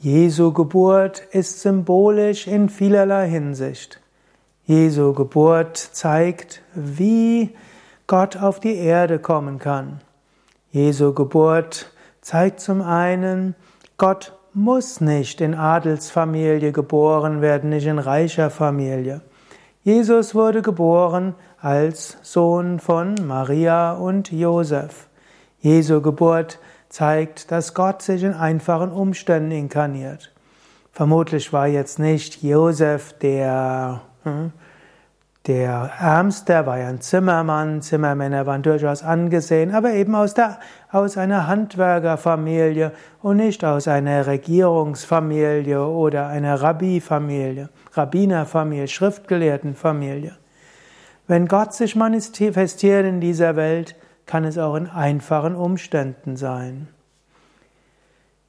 Jesu Geburt ist symbolisch in vielerlei Hinsicht. Jesu Geburt zeigt, wie Gott auf die Erde kommen kann. Jesu Geburt zeigt zum einen, Gott muss nicht in Adelsfamilie geboren werden, nicht in reicher Familie. Jesus wurde geboren als Sohn von Maria und Josef. Jesu Geburt zeigt, dass Gott sich in einfachen Umständen inkarniert. Vermutlich war jetzt nicht Josef der, hm, der Ärmste, er war ja ein Zimmermann, Zimmermänner waren durchaus angesehen, aber eben aus, der, aus einer Handwerkerfamilie und nicht aus einer Regierungsfamilie oder einer Rabbi-Familie, Rabbinerfamilie, Schriftgelehrtenfamilie. Wenn Gott sich manifestiert in dieser Welt, kann es auch in einfachen Umständen sein.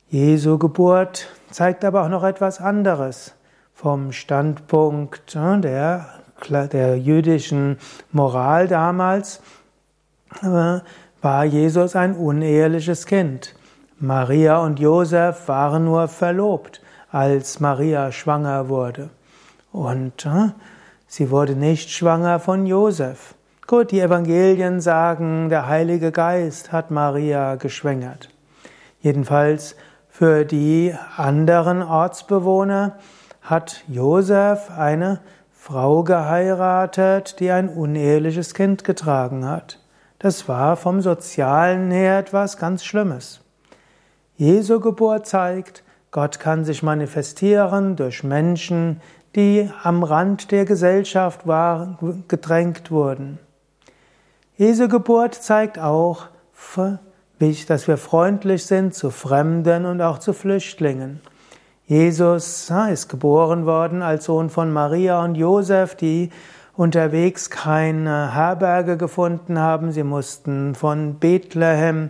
Jesu Geburt zeigt aber auch noch etwas anderes. Vom Standpunkt ne, der, der jüdischen Moral damals äh, war Jesus ein uneheliches Kind. Maria und Josef waren nur verlobt, als Maria schwanger wurde. Und äh, sie wurde nicht schwanger von Josef. Gut, die Evangelien sagen, der Heilige Geist hat Maria geschwängert. Jedenfalls für die anderen Ortsbewohner hat Josef eine Frau geheiratet, die ein uneheliches Kind getragen hat. Das war vom Sozialen her etwas ganz Schlimmes. Jesu Geburt zeigt, Gott kann sich manifestieren durch Menschen, die am Rand der Gesellschaft war, gedrängt wurden. Jesu Geburt zeigt auch, dass wir freundlich sind zu Fremden und auch zu Flüchtlingen. Jesus ist geboren worden als Sohn von Maria und Josef, die unterwegs keine Herberge gefunden haben. Sie mussten von Bethlehem,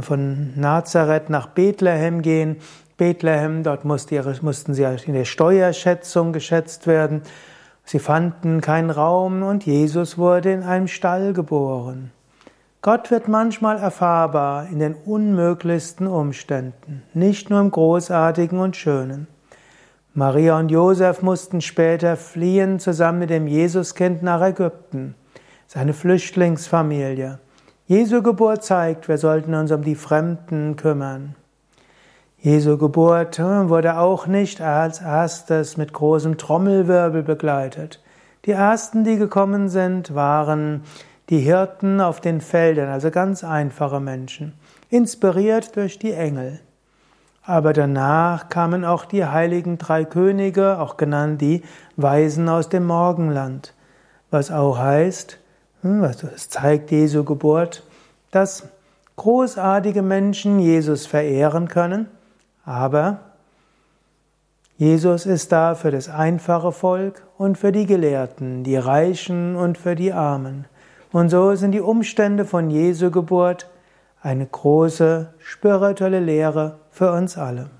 von Nazareth nach Bethlehem gehen. Bethlehem, dort mussten sie in der Steuerschätzung geschätzt werden. Sie fanden keinen Raum und Jesus wurde in einem Stall geboren. Gott wird manchmal erfahrbar in den unmöglichsten Umständen, nicht nur im Großartigen und Schönen. Maria und Josef mussten später fliehen zusammen mit dem Jesuskind nach Ägypten, seine Flüchtlingsfamilie. Jesu Geburt zeigt, wir sollten uns um die Fremden kümmern. Jesu Geburt wurde auch nicht als erstes mit großem Trommelwirbel begleitet. Die ersten, die gekommen sind, waren die Hirten auf den Feldern, also ganz einfache Menschen, inspiriert durch die Engel. Aber danach kamen auch die heiligen drei Könige, auch genannt die Weisen aus dem Morgenland, was auch heißt, hm, was zeigt Jesu Geburt, dass großartige Menschen Jesus verehren können, aber Jesus ist da für das einfache Volk und für die Gelehrten, die Reichen und für die Armen. Und so sind die Umstände von Jesu Geburt eine große spirituelle Lehre für uns alle.